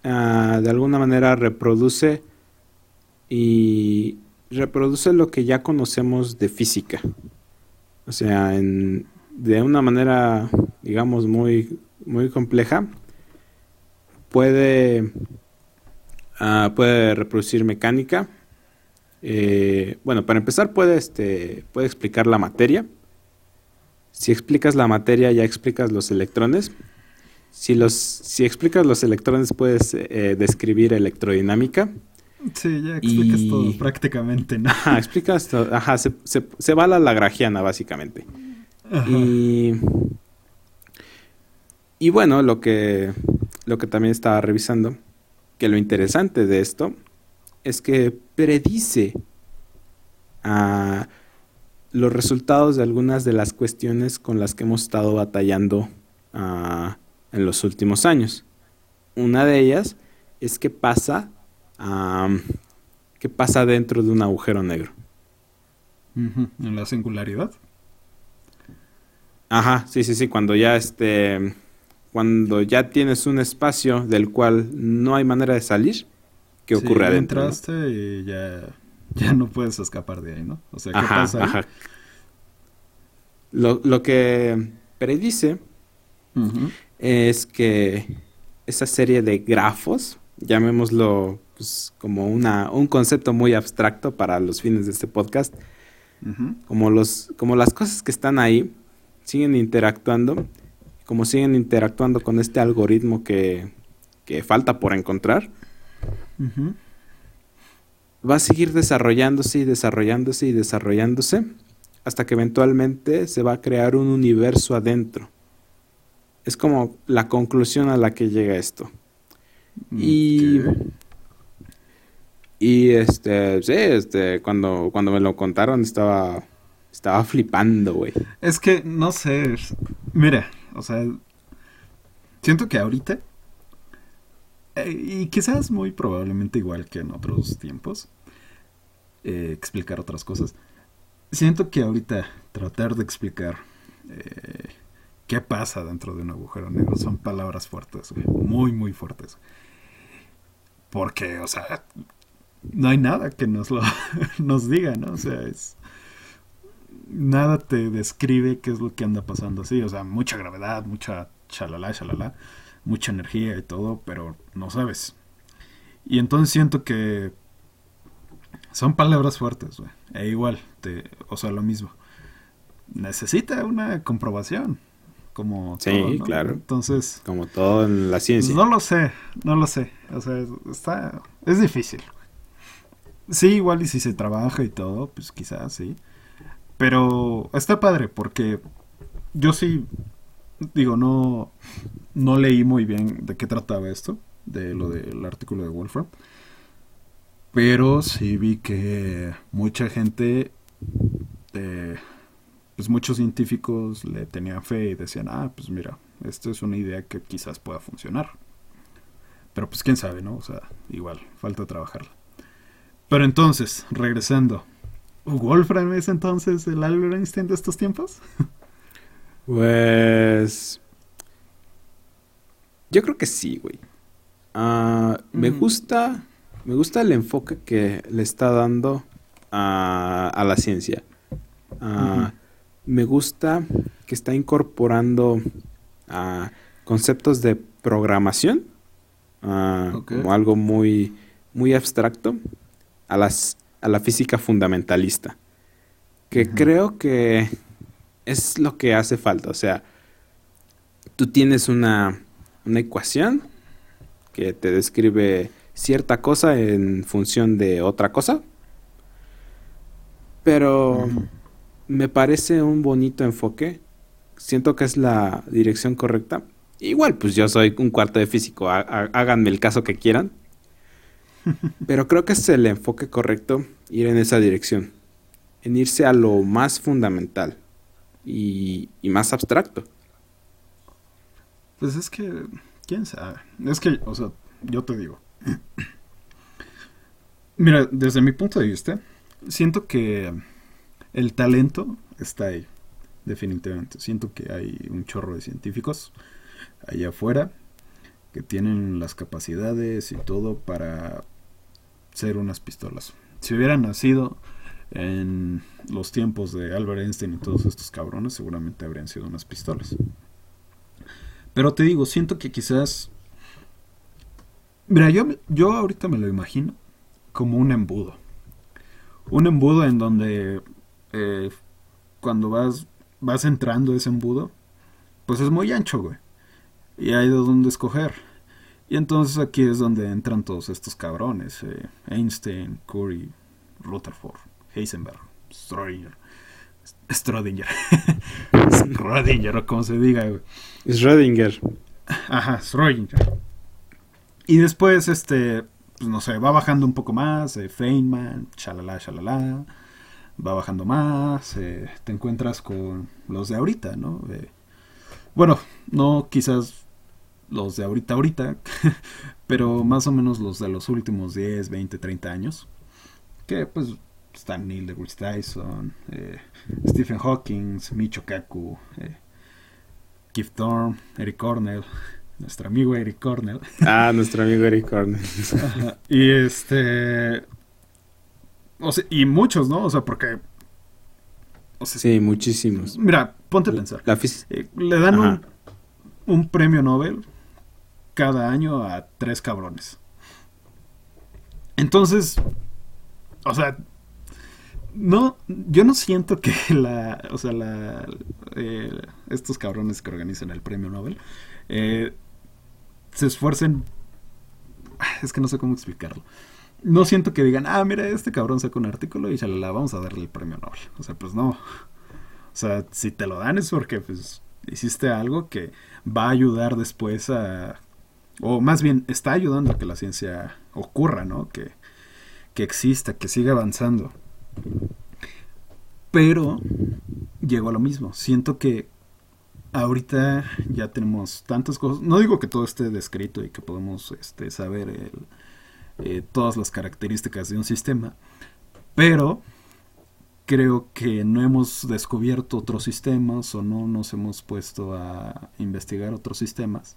ah, de alguna manera reproduce y reproduce lo que ya conocemos de física. O sea, en, de una manera, digamos, muy, muy compleja, puede, ah, puede reproducir mecánica. Eh, bueno, para empezar puede, este, puede explicar la materia. Si explicas la materia ya explicas los electrones. Si, los, si explicas los electrones puedes eh, describir electrodinámica. Sí, ya explicas todo prácticamente, ¿no? Ajá, explicas todo. Ajá, se, se, va a la lagragiana básicamente. Y, y bueno, lo que, lo que también estaba revisando, que lo interesante de esto es que predice a los resultados de algunas de las cuestiones con las que hemos estado batallando ah, en los últimos años. Una de ellas es que pasa, qué pasa dentro de un agujero negro. En la singularidad. Ajá, sí, sí, sí, cuando ya este cuando ya tienes un espacio del cual no hay manera de salir, ¿qué ocurre adentro? entraste y ya, ya no puedes escapar de ahí, ¿no? O sea, ¿qué pasa Ajá. Lo, lo, que predice es que esa serie de grafos, llamémoslo pues, como una, un concepto muy abstracto para los fines de este podcast, como, los, como las cosas que están ahí, siguen interactuando, como siguen interactuando con este algoritmo que, que falta por encontrar, va a seguir desarrollándose y desarrollándose y desarrollándose hasta que eventualmente se va a crear un universo adentro. Es como la conclusión a la que llega esto. Y y este, sí, este, cuando, cuando me lo contaron estaba estaba flipando, güey. Es que, no sé. Mira, o sea. Siento que ahorita. Eh, y quizás muy probablemente igual que en otros tiempos. Eh, explicar otras cosas. Siento que ahorita tratar de explicar. Eh, qué pasa dentro de un agujero negro son palabras fuertes. Muy, muy fuertes. Porque, o sea. No hay nada que nos lo nos diga, ¿no? O sea, es nada te describe qué es lo que anda pasando así. O sea, mucha gravedad, mucha chalala, chalala, mucha energía y todo, pero no sabes. Y entonces siento que son palabras fuertes, güey. E igual, o sea, lo mismo. Necesita una comprobación. Como sí, claro. Entonces. Como todo en la ciencia. No lo sé, no lo sé. O sea, está. Es difícil. Sí, igual y si se trabaja y todo, pues quizás sí. Pero está padre porque yo sí, digo, no, no leí muy bien de qué trataba esto, de lo del artículo de Wolfram. Pero sí vi que mucha gente, eh, pues muchos científicos le tenían fe y decían, ah, pues mira, esto es una idea que quizás pueda funcionar. Pero pues quién sabe, ¿no? O sea, igual, falta trabajarla. Pero entonces, regresando, Wolfram es entonces el Albert Einstein de estos tiempos? Pues. Yo creo que sí, güey. Ah, me mm. gusta. Me gusta el enfoque que le está dando a, la ciencia. Ah, me gusta que está incorporando ah, conceptos de programación como algo muy, muy abstracto a las a la física fundamentalista, que creo que es lo que hace falta. O sea, tú tienes una, una ecuación que te describe cierta cosa en función de otra cosa, pero me parece un bonito enfoque. Siento que es la dirección correcta. Igual, pues yo soy un cuarto de físico, háganme el caso que quieran. Pero creo que es el enfoque correcto ir en esa dirección, en irse a lo más fundamental y, más abstracto. Pues es que, quién sabe. Es que, o sea, yo te digo. Mira, desde mi punto de vista, siento que el talento está ahí. definitivamente. Siento que hay un chorro de científicos allá afuera que tienen las capacidades y todo para ser unas pistolas. Si hubieran nacido en los tiempos de Albert Einstein y todos estos cabrones, seguramente habrían sido unas pistolas. Pero te digo, siento que quizás... Mira, yo, yo ahorita me lo imagino como un embudo. Un embudo en donde eh, cuando vas, vas entrando ese embudo, pues es muy ancho, güey. Y hay de dónde escoger. Y entonces aquí es donde entran todos estos cabrones. Eh, Einstein, Curry, Rutherford, Heisenberg, Schrödinger. Schrödinger. Schrödinger, o como se diga, güey. Schrödinger. Ajá, Schrödinger. Y después, este, pues no sé, va bajando un poco más, eh, Feynman, chalala, chalala, va bajando más, eh, te encuentras con los de ahorita, ¿no? Eh, bueno, no quizás los de ahorita, ahorita, pero más o menos los de los últimos 10, 20, 30 años, que pues están Neil deGrasse Tyson, eh, Stephen Hawking, Micho Kaku, Keith Thorne, Eric Cornell, nuestro amigo Eric Cornell. Ah, nuestro amigo Eric Cornell. y este. O sea, y muchos, ¿no? O sea, porque. O sea, sí, muchísimos. Mira, ponte a pensar. Eh, le dan un, un premio Nobel cada año a tres cabrones. Entonces, o sea, no, yo no siento que la, o sea, la, eh, estos cabrones que organizan el premio Nobel eh, se esfuercen. Es que no sé cómo explicarlo. No siento que digan, ah, mira, este cabrón sacó un artículo y la vamos a darle el premio Nobel. O sea, pues no. O sea, si te lo dan es porque pues hiciste algo que va a ayudar después a o más bien está ayudando a que la ciencia ocurra, ¿no? Que, que exista, que siga avanzando. Pero llegó a lo mismo. Siento que ahorita ya tenemos tantas cosas. No digo que todo esté descrito y que podemos este, saber eh, todas las características de un sistema, pero creo que no hemos descubierto otros sistemas o no nos hemos puesto a investigar otros sistemas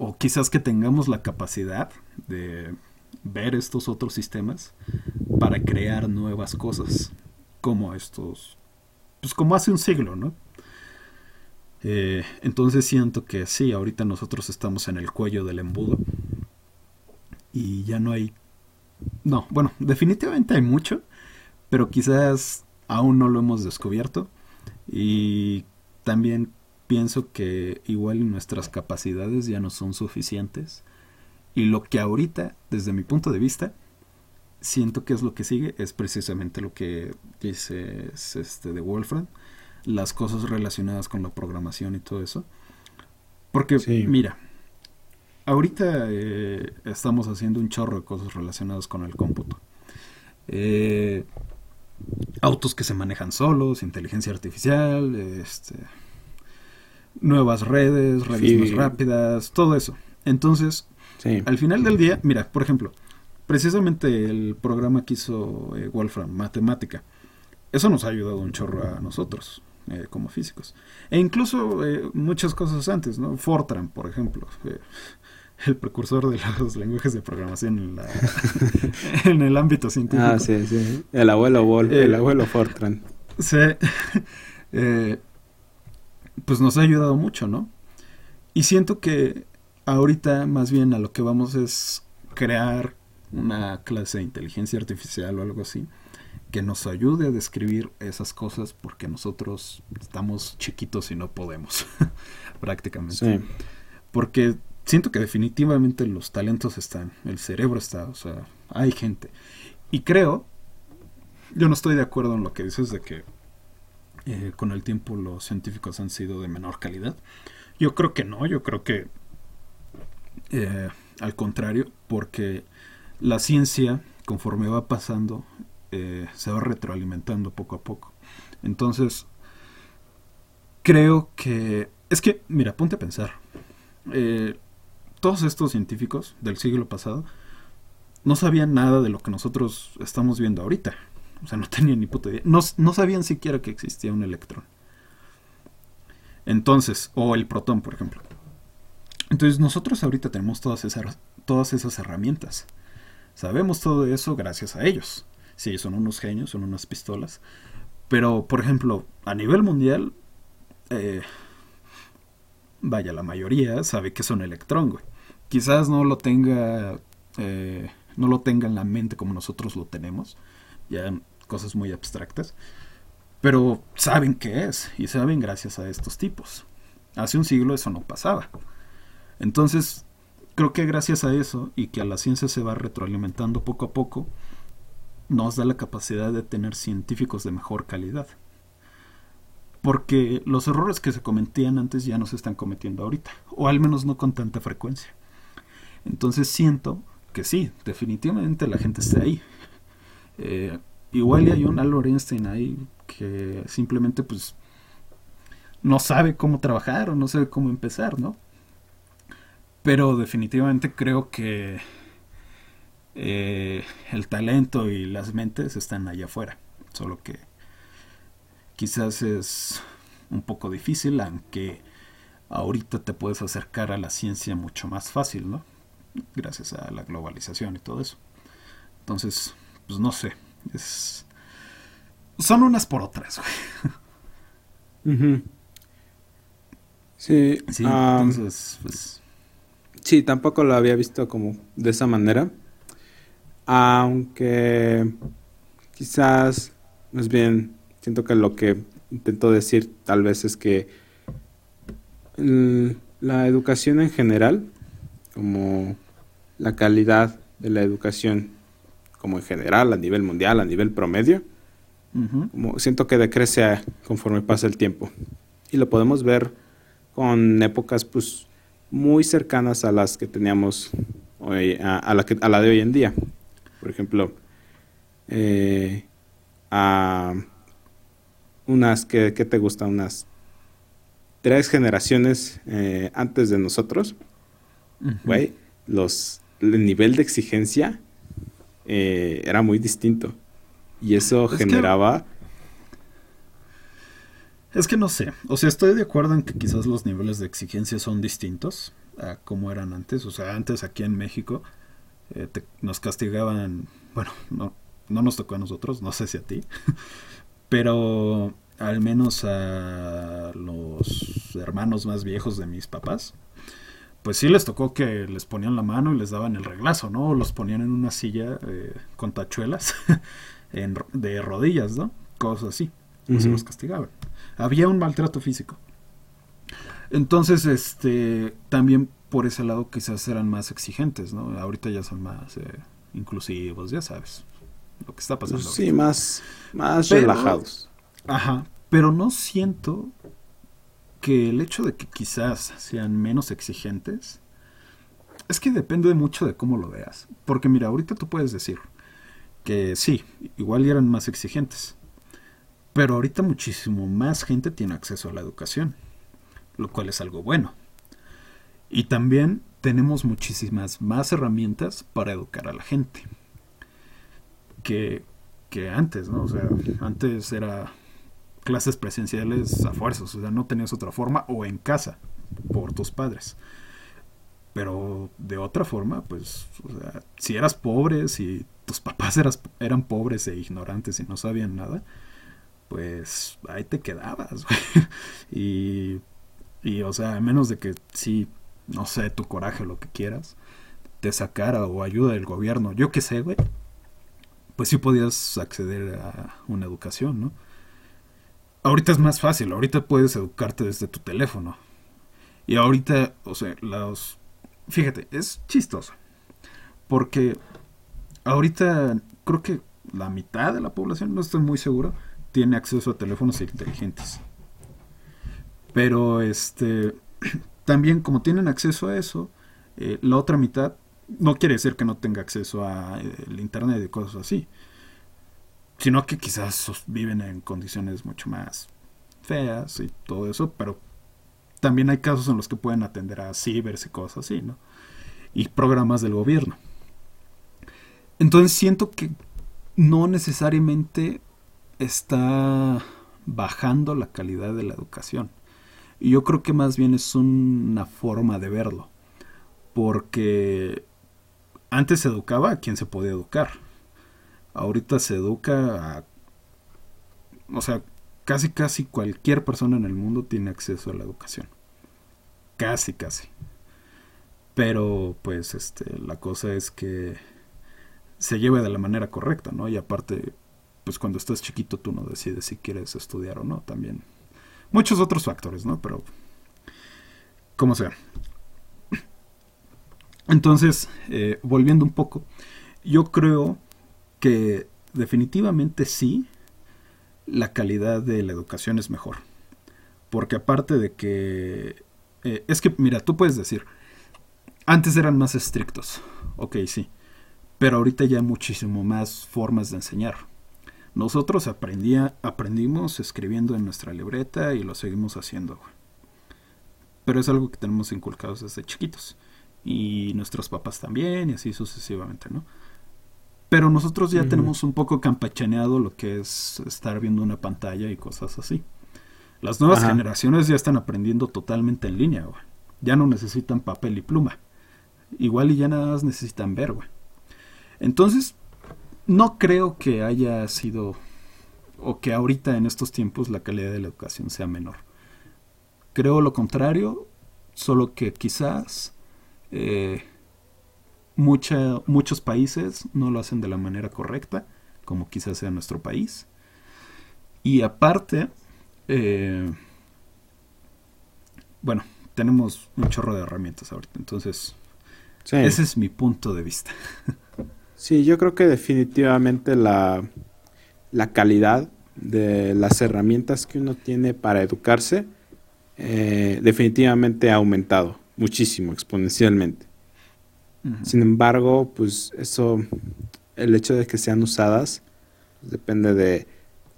o quizás que tengamos la capacidad de ver estos otros sistemas para crear nuevas cosas, como estos, pues como hace un siglo, ¿no? Eh, entonces siento que sí, ahorita nosotros estamos en el cuello del embudo y ya no hay, no, bueno, definitivamente hay mucho, pero quizás aún no lo hemos descubierto y también pienso que igual nuestras capacidades ya no son suficientes. Y lo que ahorita, desde mi punto de vista, siento que es lo que sigue, es precisamente lo que dice este de Wolfram, las cosas relacionadas con la programación y todo eso. Porque, mira, ahorita eh, estamos haciendo un chorro de cosas relacionadas con el cómputo. Eh, autos que se manejan solos, inteligencia artificial, este, nuevas redes, redes más rápidas, todo eso. Entonces, al final del día, mira, por ejemplo, precisamente el programa que hizo eh, Wolfram, Matemática, eso nos ha ayudado un chorro a nosotros. Eh, como físicos. E incluso eh, muchas cosas antes, ¿no? Fortran, por ejemplo, el precursor de los lenguajes de programación en, la, en el ámbito científico. Ah, sí, sí. El abuelo Wolf, el abuelo Fortran. Sí. pues nos ha ayudado mucho, ¿no? Y siento que ahorita más bien a lo que vamos es crear una clase de inteligencia artificial o algo así que nos ayude a describir esas cosas porque nosotros estamos chiquitos y no podemos prácticamente. Sí. Porque siento que definitivamente los talentos están, el cerebro está, o sea, hay gente. Y creo, yo no estoy de acuerdo en lo que dices de que eh, con el tiempo los científicos han sido de menor calidad. Yo creo que no, yo creo que eh, al contrario, porque la ciencia, conforme va pasando, eh, se va retroalimentando poco a poco. Entonces, creo que... Es que, mira, ponte a pensar. Todos estos científicos del siglo pasado no sabían nada de lo que nosotros estamos viendo ahorita. O sea, no tenían ni puta idea. No, sabían siquiera que existía un electrón. Entonces, o el protón, por ejemplo. Entonces nosotros ahorita tenemos todas esas, todas esas herramientas. Sabemos todo eso gracias a ellos. Sí, son unos genios, son unas pistolas. Pero, por ejemplo, a nivel mundial, eh, vaya, la mayoría sabe que es un electrón, güey. Quizás no lo tenga, eh, no lo tenga en la mente como nosotros lo tenemos, ya cosas muy abstractas, pero saben qué es y saben gracias a estos tipos. Hace un siglo eso no pasaba. Entonces, creo que gracias a eso y que a la ciencia se va retroalimentando poco a poco, nos da la capacidad de tener científicos de mejor calidad. Porque los errores que se cometían antes ya no se están cometiendo ahorita, o al menos no con tanta frecuencia. Entonces siento que sí, definitivamente la gente está ahí. Eh, igual hay un Albert Einstein ahí que simplemente pues no sabe cómo trabajar o no sabe cómo empezar, ¿no? Pero definitivamente creo que eh, el talento y las mentes están allá afuera. Solo que quizás es un poco difícil, aunque ahorita te puedes acercar a la ciencia mucho más fácil, ¿no? Gracias a la globalización y todo eso. Entonces, pues no sé. Es... Son unas por otras, güey. Sí, sí entonces, pues Sí, tampoco lo había visto como de esa manera. Aunque quizás, más bien, siento que lo que intento decir tal vez es que la educación en general, como la calidad de la educación, como en general, a nivel mundial, a nivel promedio, como siento que decrece conforme pasa el tiempo. Y lo podemos ver con épocas, pues, muy cercanas a las que teníamos hoy, a, la, que, a la de hoy en día. Por ejemplo, eh, a unas que, te gusta, unas tres generaciones eh, antes de nosotros, güey, los el nivel de exigencia eh, era muy distinto y eso generaba es que no sé, o sea, estoy de acuerdo en que quizás los niveles de exigencia son distintos a como eran antes. O sea, antes aquí en México eh, nos castigaban, bueno, no, no nos tocó a nosotros, no sé si a ti, pero al menos a los hermanos más viejos de mis papás, pues sí les tocó que les ponían la mano y les daban el reglazo, ¿no? O los ponían en una silla eh, con tachuelas de rodillas, ¿no? Cosas así. se los castigaban había un maltrato físico. Entonces, este, también por ese lado quizás eran más exigentes, ¿no? Ahorita ya son más eh, inclusivos, ya sabes, lo que está pasando. Sí, más, más relajados. Ajá, pero no siento que el hecho de que quizás sean menos exigentes, es que depende mucho de cómo lo veas. Porque mira, ahorita tú puedes decir que sí, igual eran más exigentes. Pero ahorita muchísimo más gente tiene acceso a la educación, lo cual es algo bueno. Y también tenemos muchísimas más herramientas para educar a la gente que, que antes, ¿no? O sea, antes era clases presenciales a fuerzas, o sea, no tenías otra forma o en casa por tus padres. Pero de otra forma, pues, o sea, si eras pobre, si tus papás eras, eran pobres e ignorantes y no sabían nada, pues ahí te quedabas, y, y, o sea, a menos de que sí, no sé, tu coraje lo que quieras, te sacara o ayuda del gobierno, yo qué sé, güey, pues sí podías acceder a una educación, ¿no? Ahorita es más fácil, ahorita puedes educarte desde tu teléfono. Y ahorita, o sea, los... Fíjate, es chistoso. Porque ahorita creo que la mitad de la población, no estoy muy seguro, tiene acceso a teléfonos inteligentes. Pero este también como tienen acceso a eso, eh, la otra mitad no quiere decir que no tenga acceso a eh, internet y cosas así, sino que quizás viven en condiciones mucho más feas y todo eso, pero también hay casos en los que pueden atender a cibers y cosas así, ¿no? Y programas del gobierno. Entonces siento que no necesariamente está bajando la calidad de la educación. Y yo creo que más bien es una forma de verlo. Porque antes se educaba a quien se podía educar. Ahorita se educa a... O sea, casi casi cualquier persona en el mundo tiene acceso a la educación. Casi casi. Pero pues este la cosa es que se lleve de la manera correcta, ¿no? Y aparte pues cuando estás chiquito tú no decides si quieres estudiar o no, también muchos otros factores, ¿no? Pero como sea. Entonces, eh, volviendo un poco, yo creo que definitivamente sí, la calidad de la educación es mejor. Porque aparte de que... Eh, es que, mira, tú puedes decir, antes eran más estrictos, ok, sí, pero ahorita ya hay muchísimo más formas de enseñar. Nosotros aprendía, aprendimos escribiendo en nuestra libreta y lo seguimos haciendo. Pero es algo que tenemos inculcados desde chiquitos y nuestros papás también y así sucesivamente, ¿no? Pero nosotros ya tenemos un poco campachaneado lo que es estar viendo una pantalla y cosas así. Las nuevas generaciones ya están aprendiendo totalmente en línea, güey. Ya no necesitan papel y pluma. Igual y ya nada más necesitan ver, güey. Entonces, no creo que haya sido o que ahorita en estos tiempos la calidad de la educación sea menor. Creo lo contrario, solo que quizás eh, muchos países no lo hacen de la manera correcta, como quizás sea nuestro país. Y aparte, eh, bueno, tenemos un chorro de herramientas ahorita, entonces ese es mi punto de vista. sí, yo creo que definitivamente la, la calidad de las herramientas que uno tiene para educarse eh, definitivamente ha aumentado muchísimo, exponencialmente. Sin embargo, pues eso, el hecho de que sean usadas, pues, depende de,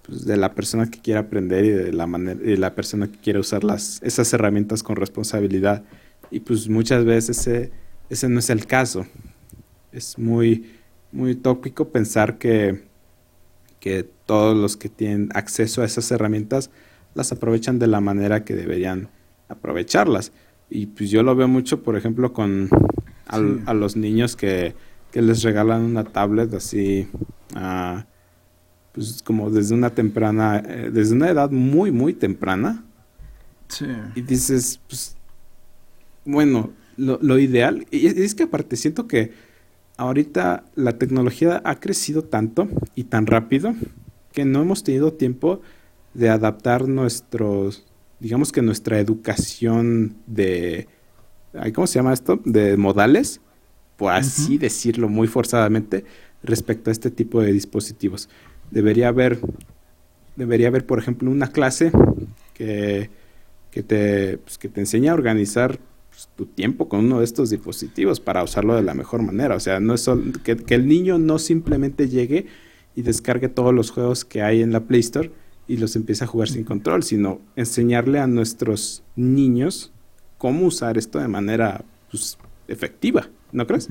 pues, de la persona que quiera aprender y de la manera la persona que quiera usar las, esas herramientas con responsabilidad. Y pues muchas veces ese, ese no es el caso. Es muy, muy utópico pensar que, que todos los que tienen acceso a esas herramientas las aprovechan de la manera que deberían aprovecharlas. Y pues yo lo veo mucho, por ejemplo, con a los niños que, les regalan una tablet así, uh, pues como desde una temprana, eh, desde una edad muy, muy temprana. Sí. Y dices, pues, bueno, lo, lo ideal, y es que aparte siento que ahorita la tecnología ha crecido tanto y tan rápido que no hemos tenido tiempo de adaptar nuestros, digamos que nuestra educación de ¿cómo se llama esto? De modales, por así decirlo muy forzadamente, respecto a este tipo de dispositivos. Debería haber, debería haber, por ejemplo, una clase que, que, te, pues, que te enseña a organizar pues, tu tiempo con uno de estos dispositivos para usarlo de la mejor manera. O sea, no es que, que el niño no simplemente llegue y descargue todos los juegos que hay en la Play Store y los empiece a jugar sin control, sino enseñarle a nuestros niños cómo usar esto de manera pues, efectiva, ¿no crees?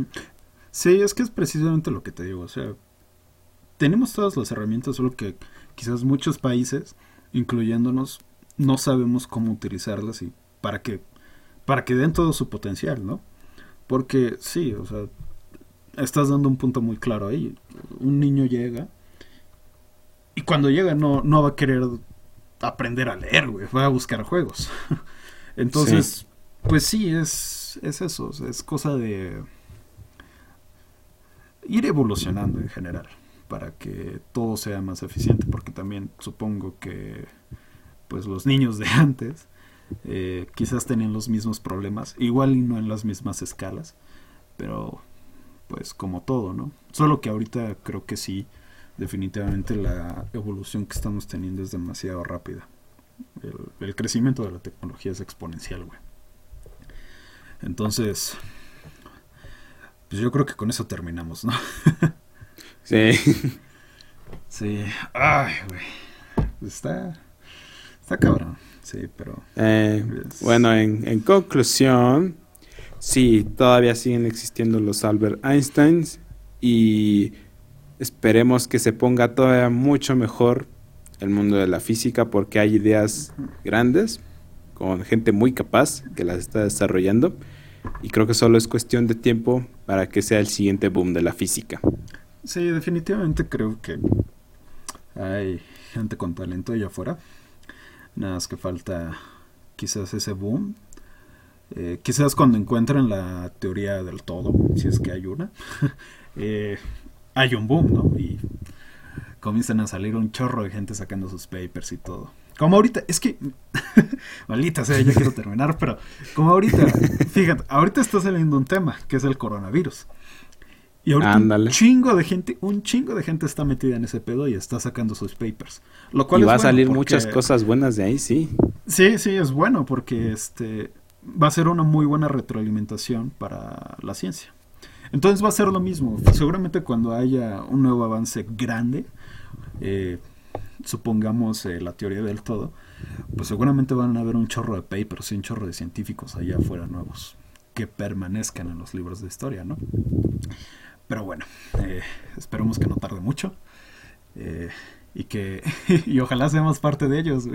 Sí, es que es precisamente lo que te digo, o sea, tenemos todas las herramientas, solo que quizás muchos países, incluyéndonos, no sabemos cómo utilizarlas y para que para que den todo su potencial, ¿no? Porque sí, o sea, estás dando un punto muy claro ahí. Un niño llega y cuando llega no, no va a querer aprender a leer, güey, va a buscar juegos. Entonces, pues sí, es, es eso, es cosa de ir evolucionando en general para que todo sea más eficiente, porque también supongo que pues los niños de antes eh, quizás tenían los mismos problemas, igual y no en las mismas escalas, pero pues como todo, ¿no? Solo que ahorita creo que sí, definitivamente la evolución que estamos teniendo es demasiado rápida. El, el crecimiento de la tecnología es exponencial, güey. Entonces, pues yo creo que con eso terminamos, ¿no? sí. Sí. Ay, güey. Está, está cabrón. Sí, pero... Eh, bueno, en, en conclusión, sí, todavía siguen existiendo los Albert Einsteins y esperemos que se ponga todavía mucho mejor el mundo de la física porque hay ideas grandes con gente muy capaz que las está desarrollando y creo que solo es cuestión de tiempo para que sea el siguiente boom de la física. Sí, definitivamente creo que hay gente con talento allá afuera. Nada más que falta quizás ese boom. Eh, quizás cuando encuentren la teoría del todo, si es que hay una, eh, hay un boom, ¿no? Y comienzan a salir un chorro de gente sacando sus papers y todo. Como ahorita, es que, maldita sea, ya quiero terminar, pero como ahorita, fíjate, ahorita está saliendo un tema, que es el coronavirus. Y ahorita un chingo de gente, un chingo de gente está metida en ese pedo y está sacando sus papers. Lo cual y va a salir muchas cosas buenas de ahí, sí. Sí, sí, es bueno porque este va a ser una muy buena retroalimentación para la ciencia. Entonces va a ser lo mismo. Seguramente cuando haya un nuevo avance grande, eh, supongamos eh, la teoría del todo, pues seguramente van a haber un chorro de papers y un chorro de científicos allá afuera nuevos que permanezcan en los libros de historia, ¿no? Pero bueno, eh, esperemos que no tarde mucho eh, y que y ojalá seamos parte de ellos.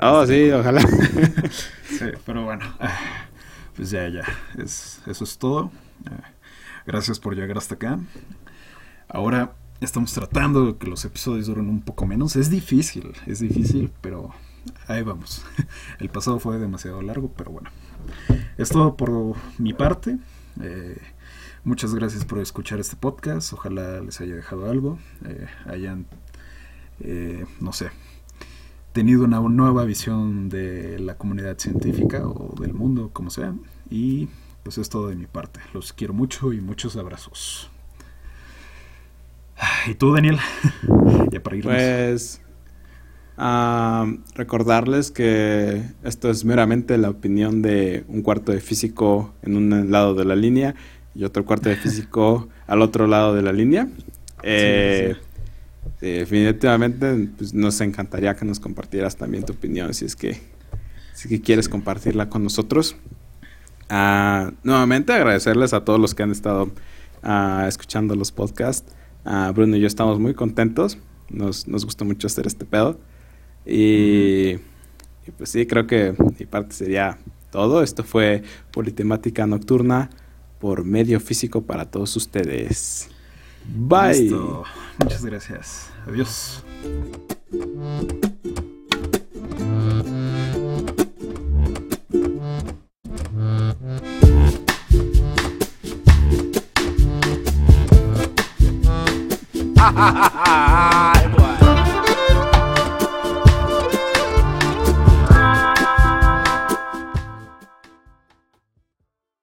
Oh, sí, ojalá. sí, pero bueno, pues ya, ya, es, eso es todo. gracias por llegar hasta acá. Ahora estamos tratando de que los episodios duren un poco menos. Es difícil, es difícil, pero ahí vamos. El pasado fue demasiado largo, pero bueno. Es todo por mi parte. Eh, muchas gracias por escuchar este podcast. Ojalá les haya dejado algo. Eh, hayan, eh, no sé, tenido una nueva visión de la comunidad científica o del mundo, como sea. Y pues es todo de mi parte. Los quiero mucho y muchos abrazos. ¿Y tú, Daniel? ya para irnos. Pues recordarles que esto es meramente la opinión de un cuarto de físico en un lado de la línea y otro cuarto de físico al otro lado de la línea. Eh, definitivamente pues, nos encantaría que nos compartieras también tu opinión si es que, si que quieres compartirla con nosotros. Ah, nuevamente agradecerles a todos los que han estado ah, escuchando los podcasts. Ah, Bruno y yo estamos muy contentos. Nos, nos gusta mucho hacer este pedo. Y, pues sí, creo que mi parte sería todo. Esto fue Politemática Nocturna por medio físico para todos ustedes. Bye. Muchas gracias. Adiós. Ai, é